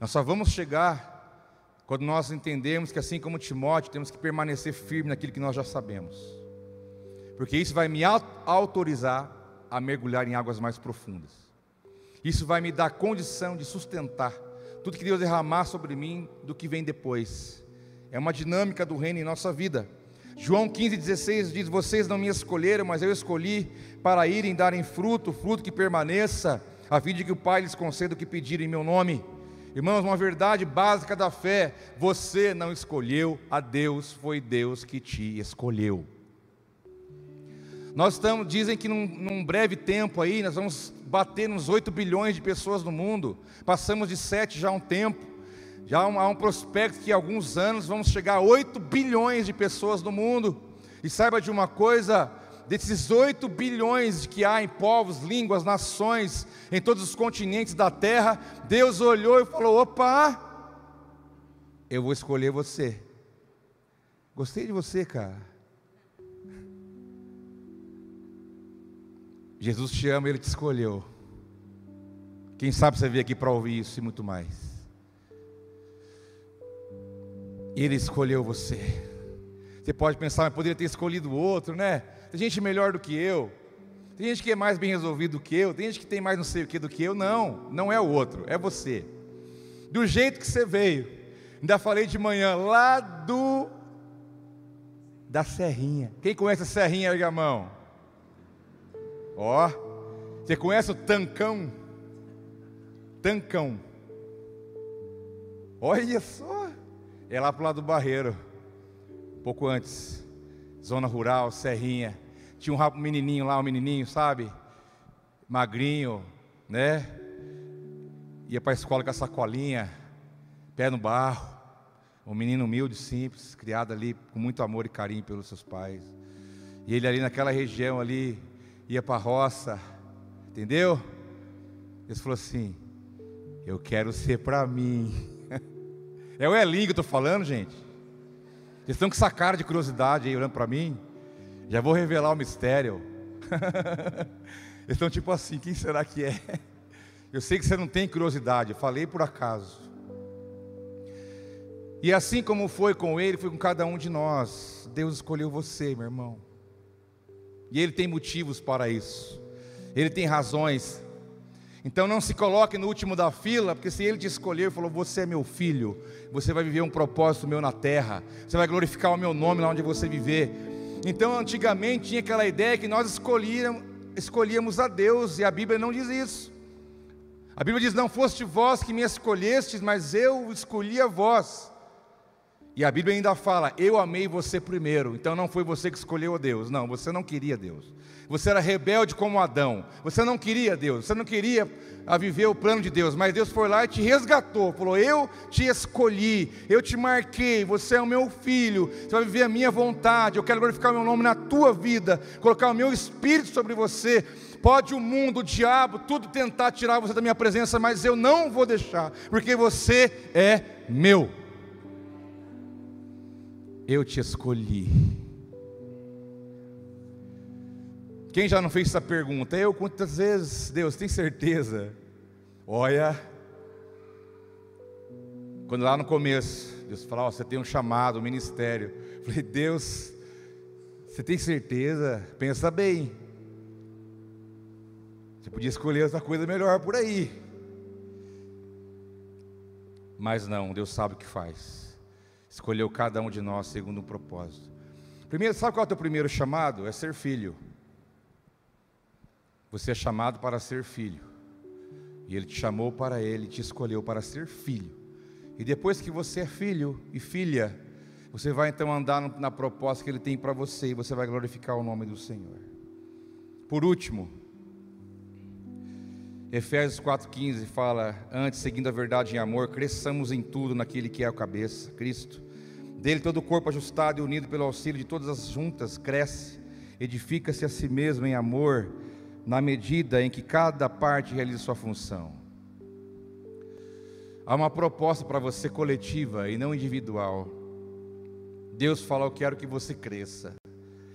Nós só vamos chegar quando nós entendemos que, assim como Timóteo, temos que permanecer firme naquilo que nós já sabemos, porque isso vai me autorizar a mergulhar em águas mais profundas, isso vai me dar condição de sustentar tudo que Deus derramar sobre mim do que vem depois. É uma dinâmica do reino em nossa vida. João 15,16 diz: Vocês não me escolheram, mas eu escolhi para irem darem fruto, fruto que permaneça, a fim de que o Pai lhes conceda o que pedirem em meu nome. Irmãos, uma verdade básica da fé: você não escolheu a Deus, foi Deus que te escolheu. Nós estamos, dizem que num, num, breve tempo aí, nós vamos bater nos 8 bilhões de pessoas no mundo. Passamos de 7 já há um tempo. Já há um, há um prospecto que em alguns anos vamos chegar a 8 bilhões de pessoas no mundo. E saiba de uma coisa, desses 8 bilhões que há em povos, línguas, nações, em todos os continentes da terra, Deus olhou e falou: opa, eu vou escolher você. Gostei de você, cara. Jesus te ama, Ele te escolheu. Quem sabe você veio aqui para ouvir isso e muito mais. Ele escolheu você. Você pode pensar, mas poderia ter escolhido outro, né? Tem gente melhor do que eu. Tem gente que é mais bem resolvido do que eu. Tem gente que tem mais não sei o que do que eu. Não, não é o outro, é você. Do jeito que você veio. Ainda falei de manhã, lá do. Da Serrinha. Quem conhece a Serrinha, ergue a mão. Ó, você conhece o Tancão? Tancão. Olha só. É lá pro lado do Barreiro. Pouco antes zona rural, serrinha. Tinha um menininho lá, um menininho, sabe? Magrinho, né? Ia para a escola com a sacolinha, pé no barro. Um menino humilde, simples, criado ali com muito amor e carinho pelos seus pais. E ele ali naquela região ali, ia para a roça, entendeu? Ele falou assim: Eu quero ser para mim. É o Elinho que eu estou falando, gente. Eles estão com essa cara de curiosidade aí olhando para mim. Já vou revelar o mistério. Eles estão tipo assim: quem será que é? Eu sei que você não tem curiosidade, eu falei por acaso. E assim como foi com ele, foi com cada um de nós. Deus escolheu você, meu irmão. E ele tem motivos para isso. Ele tem razões. Então não se coloque no último da fila, porque se ele te escolher e falou: Você é meu filho, você vai viver um propósito meu na terra, você vai glorificar o meu nome lá onde você viver. Então antigamente tinha aquela ideia que nós escolhíamos, escolhíamos a Deus, e a Bíblia não diz isso. A Bíblia diz: Não foste vós que me escolhestes, mas eu escolhi a vós. E a Bíblia ainda fala: Eu amei você primeiro. Então não foi você que escolheu a Deus. Não, você não queria Deus. Você era rebelde como Adão. Você não queria Deus. Você não queria a viver o plano de Deus. Mas Deus foi lá e te resgatou. Falou: Eu te escolhi. Eu te marquei. Você é o meu filho. Você vai viver a minha vontade. Eu quero glorificar o meu nome na tua vida. Colocar o meu espírito sobre você. Pode o mundo, o diabo, tudo tentar tirar você da minha presença, mas eu não vou deixar, porque você é meu. Eu te escolhi. Quem já não fez essa pergunta? Eu, quantas vezes, Deus, tem certeza? Olha, quando lá no começo, Deus falou: oh, você tem um chamado, um ministério. Eu falei, Deus, você tem certeza? Pensa bem. Você podia escolher outra coisa melhor por aí. Mas não, Deus sabe o que faz. Escolheu cada um de nós segundo um propósito. Primeiro, sabe qual é o teu primeiro chamado? É ser filho. Você é chamado para ser filho. E Ele te chamou para Ele, te escolheu para ser filho. E depois que você é filho e filha, você vai então andar na proposta que Ele tem para você e você vai glorificar o nome do Senhor. Por último, Efésios 4,15 fala: Antes, seguindo a verdade em amor, cresçamos em tudo naquele que é a cabeça, Cristo. Dele todo o corpo ajustado e unido pelo auxílio de todas as juntas cresce, edifica-se a si mesmo em amor, na medida em que cada parte realiza sua função. Há uma proposta para você coletiva e não individual. Deus fala: Eu quero que você cresça,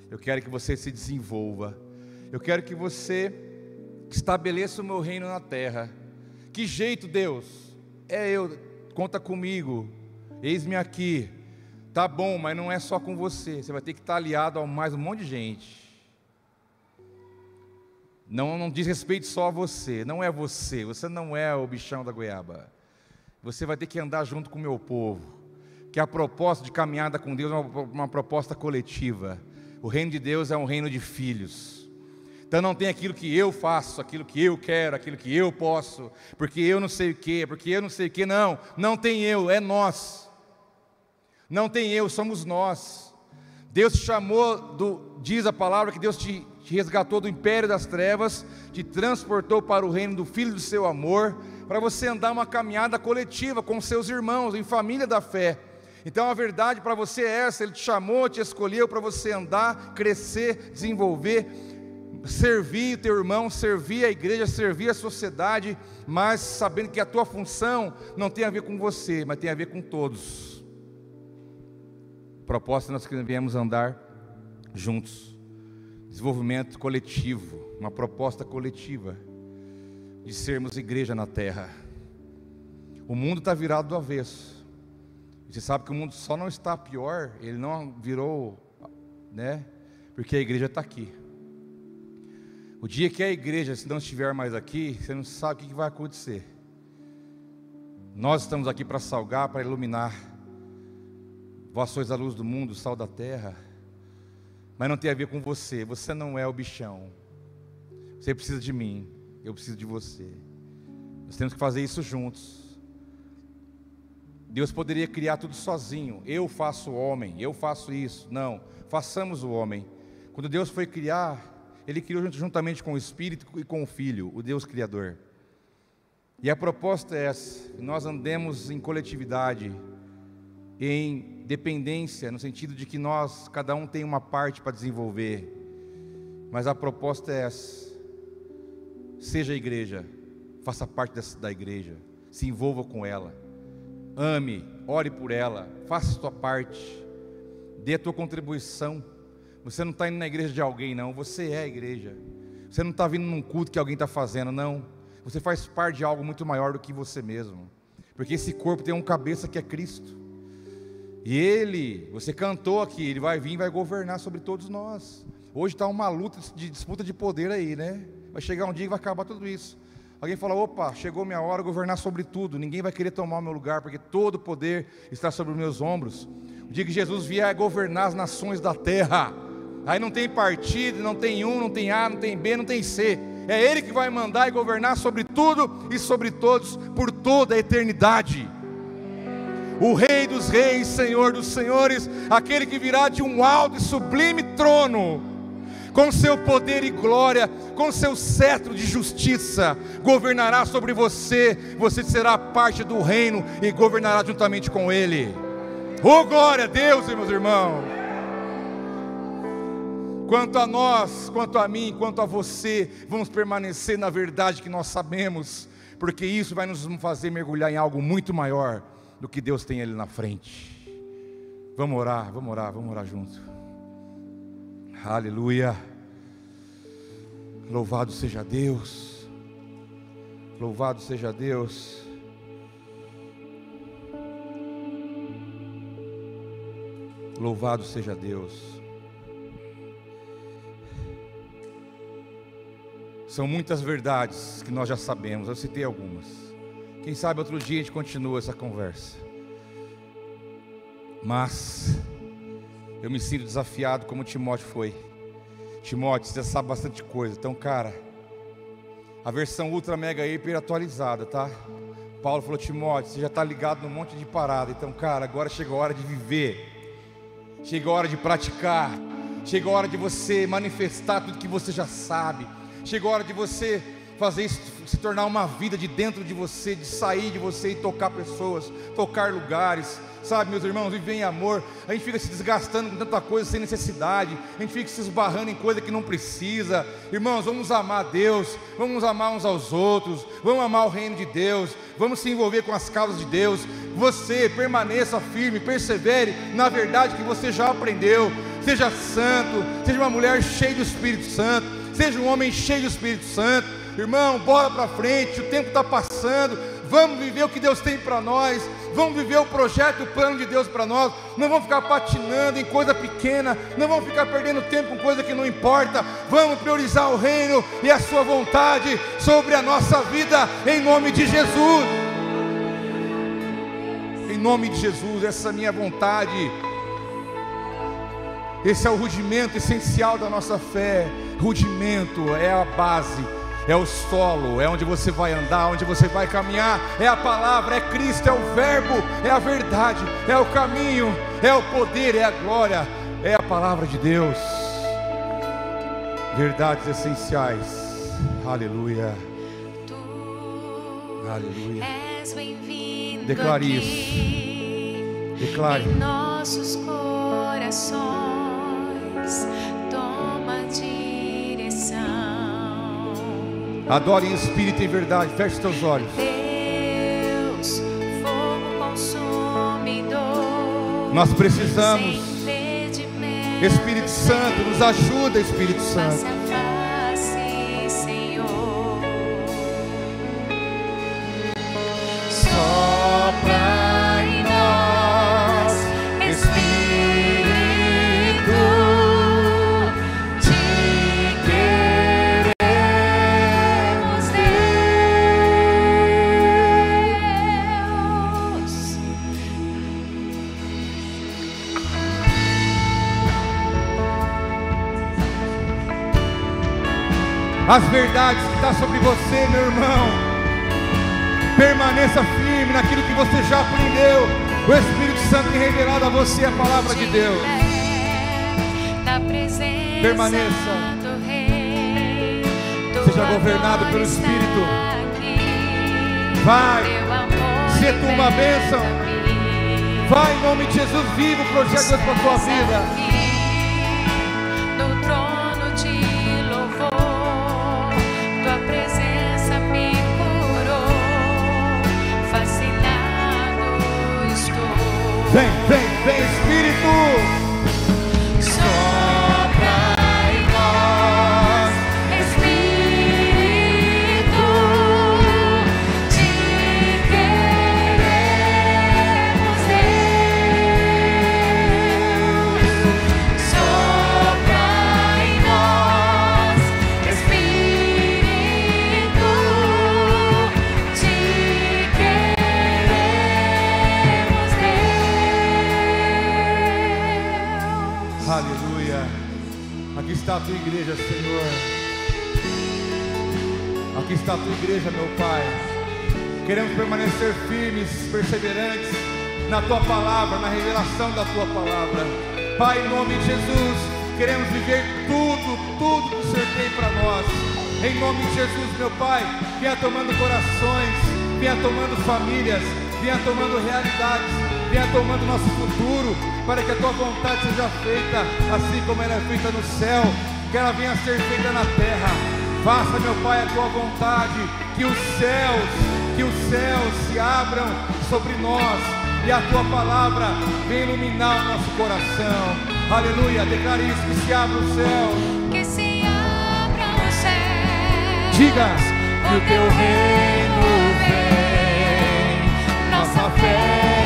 eu quero que você se desenvolva, eu quero que você estabeleça o meu reino na terra. Que jeito, Deus? É eu, conta comigo, eis-me aqui. Tá bom, mas não é só com você, você vai ter que estar aliado a mais um monte de gente. Não, não diz respeito só a você, não é você, você não é o bichão da goiaba. Você vai ter que andar junto com o meu povo. Que a proposta de caminhada com Deus é uma, uma proposta coletiva. O reino de Deus é um reino de filhos. Então não tem aquilo que eu faço, aquilo que eu quero, aquilo que eu posso, porque eu não sei o que, porque eu não sei o que, não, não tem eu, é nós. Não tem eu, somos nós. Deus te chamou, do, diz a palavra que Deus te, te resgatou do império das trevas, te transportou para o reino do Filho do seu amor, para você andar uma caminhada coletiva com seus irmãos, em família da fé. Então a verdade para você é essa: Ele te chamou, te escolheu para você andar, crescer, desenvolver, servir o teu irmão, servir a igreja, servir a sociedade, mas sabendo que a tua função não tem a ver com você, mas tem a ver com todos proposta nós viemos andar juntos. Desenvolvimento coletivo, uma proposta coletiva de sermos igreja na terra. O mundo está virado do avesso. Você sabe que o mundo só não está pior, ele não virou, né? Porque a igreja está aqui. O dia que a igreja, se não estiver mais aqui, você não sabe o que vai acontecer. Nós estamos aqui para salgar, para iluminar Vós sois a luz do mundo, o sal da terra. Mas não tem a ver com você. Você não é o bichão. Você precisa de mim. Eu preciso de você. Nós temos que fazer isso juntos. Deus poderia criar tudo sozinho. Eu faço o homem, eu faço isso. Não, façamos o homem. Quando Deus foi criar, Ele criou juntamente com o Espírito e com o Filho, o Deus Criador. E a proposta é essa: nós andemos em coletividade, em dependência, no sentido de que nós, cada um tem uma parte para desenvolver, mas a proposta é essa: seja a igreja, faça parte dessa, da igreja, se envolva com ela, ame, ore por ela, faça a sua parte, dê a tua contribuição. Você não está indo na igreja de alguém, não, você é a igreja. Você não está vindo num culto que alguém está fazendo, não. Você faz parte de algo muito maior do que você mesmo. Porque esse corpo tem um cabeça que é Cristo. E ele, você cantou aqui, ele vai vir e vai governar sobre todos nós. Hoje está uma luta de disputa de poder aí, né? Vai chegar um dia que vai acabar tudo isso. Alguém fala: opa, chegou minha hora de governar sobre tudo. Ninguém vai querer tomar o meu lugar, porque todo o poder está sobre os meus ombros. O dia que Jesus vier governar as nações da terra, aí não tem partido, não tem um, não tem A, não tem B, não tem C. É Ele que vai mandar e governar sobre tudo e sobre todos por toda a eternidade o Rei dos Reis, Senhor dos Senhores, aquele que virá de um alto e sublime trono, com seu poder e glória, com seu cetro de justiça, governará sobre você, você será parte do reino e governará juntamente com ele. Oh glória a Deus, meus irmãos. Quanto a nós, quanto a mim, quanto a você, vamos permanecer na verdade que nós sabemos, porque isso vai nos fazer mergulhar em algo muito maior do que Deus tem ali na frente. Vamos orar, vamos orar, vamos orar junto. Aleluia. Louvado seja Deus. Louvado seja Deus. Louvado seja Deus. São muitas verdades que nós já sabemos, eu citei algumas. Quem sabe outro dia a gente continua essa conversa. Mas eu me sinto desafiado como Timóteo foi. Timóteo, você sabe bastante coisa. Então, cara, a versão ultra mega hiper atualizada, tá? Paulo falou: Timóteo, você já está ligado num monte de parada. Então, cara, agora chega a hora de viver. Chega a hora de praticar. Chega a hora de você manifestar tudo que você já sabe. Chega a hora de você fazer isso se tornar uma vida de dentro de você, de sair de você e tocar pessoas, tocar lugares, sabe, meus irmãos, viver em amor. A gente fica se desgastando com tanta coisa sem necessidade, a gente fica se esbarrando em coisa que não precisa. Irmãos, vamos amar Deus, vamos amar uns aos outros, vamos amar o reino de Deus, vamos se envolver com as causas de Deus. Você permaneça firme, persevere na verdade que você já aprendeu. Seja santo, seja uma mulher cheia do Espírito Santo, seja um homem cheio do Espírito Santo Irmão, bora para frente, o tempo está passando. Vamos viver o que Deus tem para nós. Vamos viver o projeto, o plano de Deus para nós. Não vamos ficar patinando em coisa pequena. Não vamos ficar perdendo tempo com coisa que não importa. Vamos priorizar o reino e a Sua vontade sobre a nossa vida, em nome de Jesus. Em nome de Jesus, essa é a minha vontade. Esse é o rudimento essencial da nossa fé. Rudimento é a base é o solo, é onde você vai andar, onde você vai caminhar, é a palavra, é Cristo, é o Verbo, é a verdade, é o caminho, é o poder, é a glória, é a palavra de Deus. Verdades essenciais, aleluia. Aleluia. Declare isso. Declare. Em nossos corações, toma direção. Adore em espírito e em verdade. Feche seus olhos. Deus, fogo consumidor. Nós precisamos. Espírito Santo, nos ajuda, Espírito Santo. As verdades que está sobre você, meu irmão. Permaneça firme naquilo que você já aprendeu. O Espírito Santo tem revelado a você a palavra de Deus. Permaneça. Seja governado pelo Espírito. Vai. Se tu uma bênção. Vai em nome de Jesus. Viva o projeto de Deus para a tua vida. Vem, vem, vem, Espírito. Está a tua igreja, Senhor. Aqui está a tua igreja, meu Pai. Queremos permanecer firmes, perseverantes na tua palavra, na revelação da tua palavra. Pai, em nome de Jesus, queremos viver tudo, tudo que o Senhor tem para nós. Em nome de Jesus, meu Pai, venha tomando corações, venha tomando famílias, venha tomando realidades, venha tomando nosso futuro, para que a tua vontade seja feita assim como ela é feita no céu, que ela venha a ser feita na terra. Faça, meu Pai, a tua vontade, que os céus, que os céus se abram sobre nós e a tua palavra venha iluminar o nosso coração. Aleluia, declare isso, que se abra o céu. Que se abra o céu. Diga que o teu reino vem, nossa fé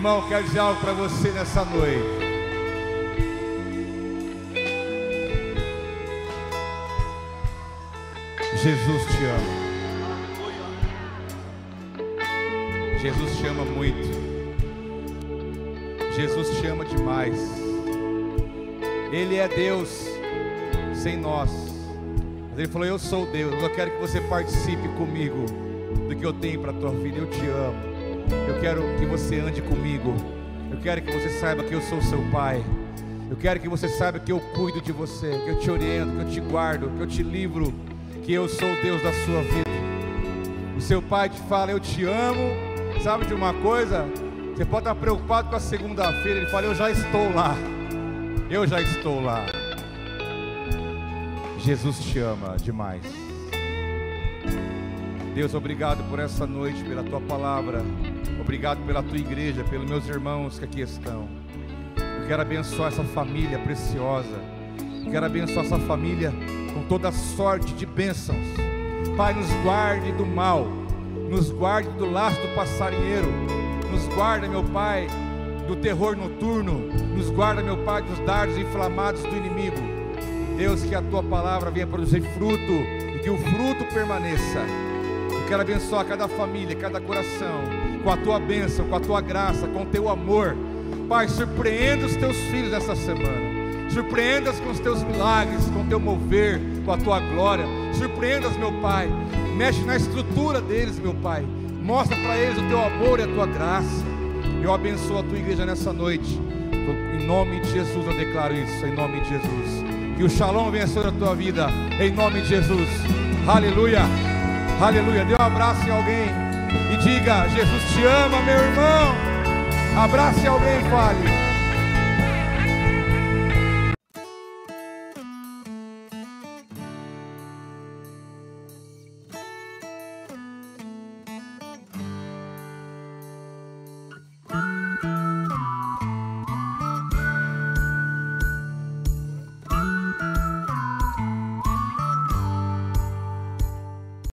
Irmão, quero dizer algo para você nessa noite. Jesus te ama. Jesus te ama muito. Jesus te ama demais. Ele é Deus sem nós. Ele falou: Eu sou Deus. Eu quero que você participe comigo do que eu tenho para a tua vida. Eu te amo. Quero que você ande comigo. Eu quero que você saiba que eu sou seu pai. Eu quero que você saiba que eu cuido de você, que eu te oriento, que eu te guardo, que eu te livro, que eu sou o Deus da sua vida. O seu pai te fala: Eu te amo. Sabe de uma coisa? Você pode estar preocupado com a segunda-feira. Ele fala: Eu já estou lá. Eu já estou lá. Jesus te ama demais. Deus, obrigado por essa noite, pela tua palavra. Obrigado pela tua igreja, pelos meus irmãos que aqui estão. Eu quero abençoar essa família preciosa. Eu quero abençoar essa família com toda sorte de bênçãos. Pai, nos guarde do mal. Nos guarde do laço do passarinheiro. Nos guarda, meu Pai, do terror noturno. Nos guarda, meu Pai, dos dardos inflamados do inimigo. Deus, que a tua palavra venha produzir fruto e que o fruto permaneça. Eu quero abençoar cada família, cada coração, com a tua bênção, com a tua graça, com o teu amor. Pai, surpreenda os teus filhos essa semana. Surpreenda-os com os teus milagres, com o teu mover, com a tua glória. Surpreenda-os, meu Pai. Mexe na estrutura deles, meu Pai. Mostra para eles o teu amor e a tua graça. Eu abençoo a tua igreja nessa noite. Em nome de Jesus eu declaro isso, em nome de Jesus. Que o shalom venha sobre a tua vida, em nome de Jesus. Aleluia. Aleluia. Dê um abraço em alguém e diga: Jesus te ama, meu irmão. Abrace alguém, fale.